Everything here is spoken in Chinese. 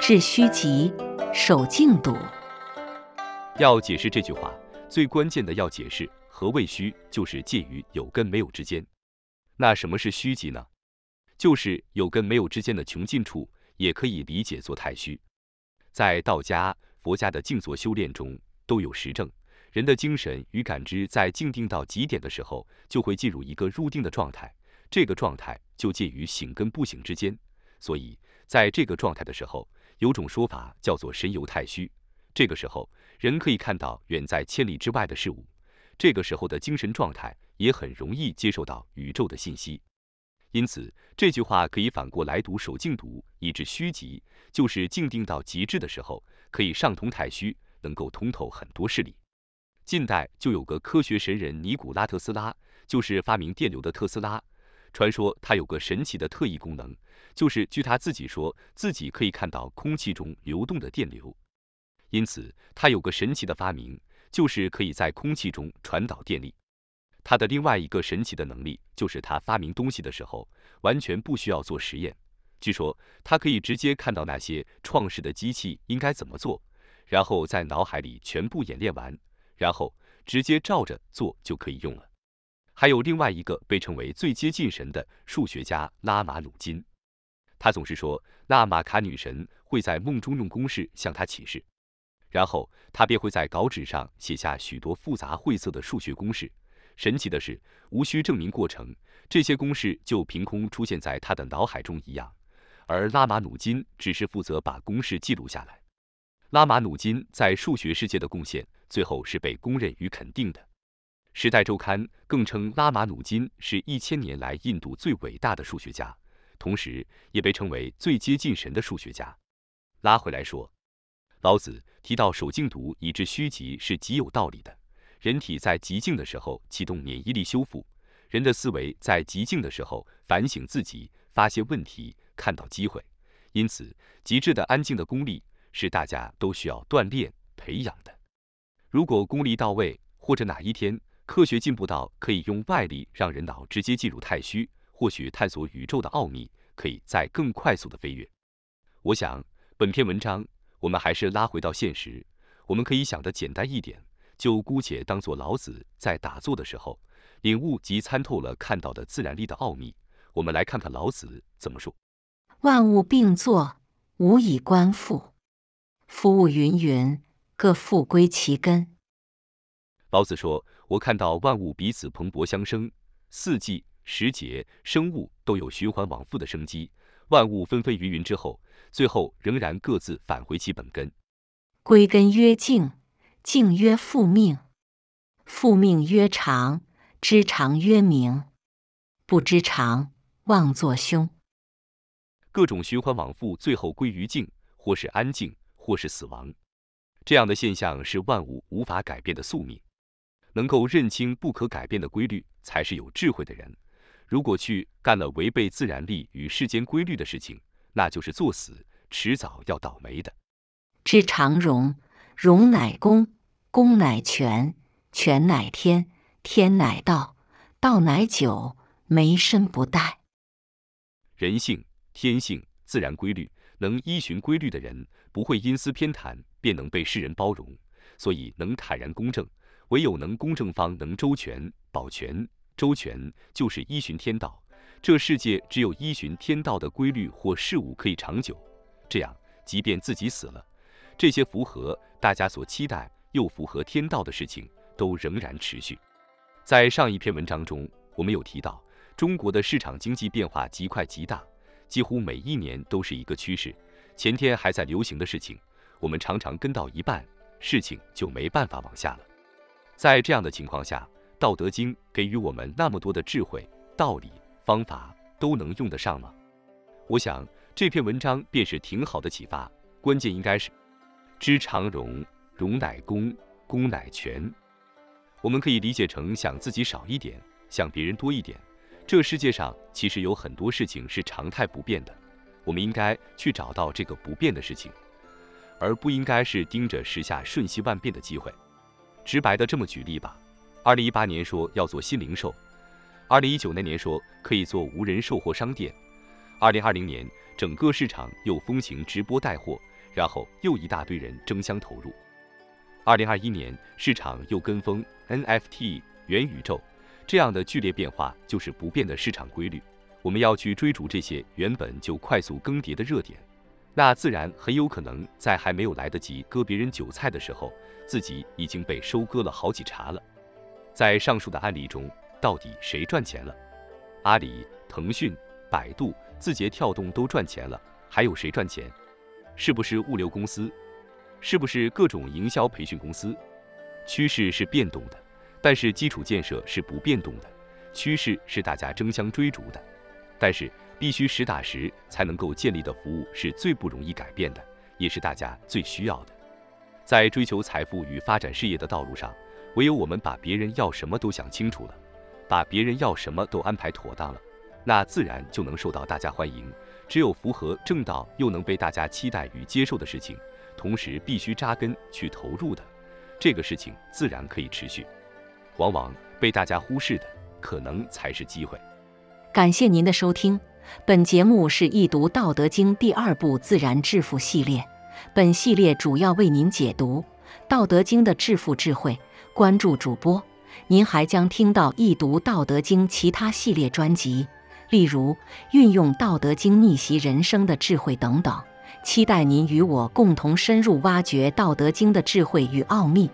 致虚极，守静笃。要解释这句话，最关键的要解释何谓虚，就是介于有跟没有之间。那什么是虚极呢？就是有跟没有之间的穷尽处，也可以理解作太虚。在道家、佛家的静坐修炼中都有实证，人的精神与感知在静定到极点的时候，就会进入一个入定的状态，这个状态就介于醒跟不醒之间。所以，在这个状态的时候，有种说法叫做神游太虚。这个时候，人可以看到远在千里之外的事物。这个时候的精神状态也很容易接受到宇宙的信息。因此，这句话可以反过来读：守静笃，以致虚极，就是静定到极致的时候，可以上通太虚，能够通透很多事理。近代就有个科学神人尼古拉特斯拉，就是发明电流的特斯拉。传说他有个神奇的特异功能，就是据他自己说，自己可以看到空气中流动的电流。因此，他有个神奇的发明，就是可以在空气中传导电力。他的另外一个神奇的能力，就是他发明东西的时候，完全不需要做实验。据说他可以直接看到那些创世的机器应该怎么做，然后在脑海里全部演练完，然后直接照着做就可以用了。还有另外一个被称为最接近神的数学家拉马努金，他总是说纳玛卡女神会在梦中用公式向他启示，然后他便会在稿纸上写下许多复杂晦涩的数学公式。神奇的是，无需证明过程，这些公式就凭空出现在他的脑海中一样。而拉马努金只是负责把公式记录下来。拉马努金在数学世界的贡献，最后是被公认与肯定的。《时代周刊》更称拉马努金是一千年来印度最伟大的数学家，同时也被称为最接近神的数学家。拉回来说，老子提到守静笃以致虚极是极有道理的。人体在极静的时候启动免疫力修复，人的思维在极静的时候反省自己，发现问题，看到机会。因此，极致的安静的功力是大家都需要锻炼培养的。如果功力到位，或者哪一天科学进步到可以用外力让人脑直接进入太虚，或许探索宇宙的奥秘可以再更快速的飞跃。我想，本篇文章我们还是拉回到现实，我们可以想的简单一点。就姑且当做老子在打坐的时候领悟及参透了看到的自然力的奥秘。我们来看看老子怎么说：“万物并作，无以观复。夫物芸芸，各复归其根。”老子说：“我看到万物彼此蓬勃相生，四季、时节、生物都有循环往复的生机。万物纷纷芸芸之后，最后仍然各自返回其本根。归根曰静。”静曰复命，复命曰长，知长曰明，不知常，妄作凶。各种循环往复，最后归于静，或是安静，或是死亡。这样的现象是万物无法改变的宿命。能够认清不可改变的规律，才是有智慧的人。如果去干了违背自然力与世间规律的事情，那就是作死，迟早要倒霉的。知常容，容乃公。公乃全，全乃天，天乃道，道乃久，没身不殆。人性、天性、自然规律，能依循规律的人，不会因私偏袒，便能被世人包容。所以能坦然公正，唯有能公正方能周全、保全。周全就是依循天道，这世界只有依循天道的规律或事物可以长久。这样，即便自己死了，这些符合大家所期待。又符合天道的事情都仍然持续。在上一篇文章中，我们有提到，中国的市场经济变化极快极大，几乎每一年都是一个趋势。前天还在流行的事情，我们常常跟到一半，事情就没办法往下了。在这样的情况下，《道德经》给予我们那么多的智慧、道理、方法，都能用得上吗？我想这篇文章便是挺好的启发。关键应该是知常容。容乃公，公乃全。我们可以理解成想自己少一点，想别人多一点。这世界上其实有很多事情是常态不变的，我们应该去找到这个不变的事情。而不应该是盯着时下瞬息万变的机会。直白的这么举例吧，二零一八年说要做新零售，二零一九那年说可以做无人售货商店，二零二零年整个市场又风行直播带货，然后又一大堆人争相投入。二零二一年市场又跟风 NFT、元宇宙，这样的剧烈变化就是不变的市场规律。我们要去追逐这些原本就快速更迭的热点，那自然很有可能在还没有来得及割别人韭菜的时候，自己已经被收割了好几茬了。在上述的案例中，到底谁赚钱了？阿里、腾讯、百度、字节跳动都赚钱了，还有谁赚钱？是不是物流公司？是不是各种营销培训公司？趋势是变动的，但是基础建设是不变动的。趋势是大家争相追逐的，但是必须实打实才能够建立的服务是最不容易改变的，也是大家最需要的。在追求财富与发展事业的道路上，唯有我们把别人要什么都想清楚了，把别人要什么都安排妥当了，那自然就能受到大家欢迎。只有符合正道又能被大家期待与接受的事情。同时必须扎根去投入的，这个事情自然可以持续。往往被大家忽视的，可能才是机会。感谢您的收听，本节目是易读《道德经》第二部自然致富系列。本系列主要为您解读《道德经》的致富智慧。关注主播，您还将听到易读《道德经》其他系列专辑，例如运用《道德经》逆袭人生的智慧等等。期待您与我共同深入挖掘《道德经》的智慧与奥秘。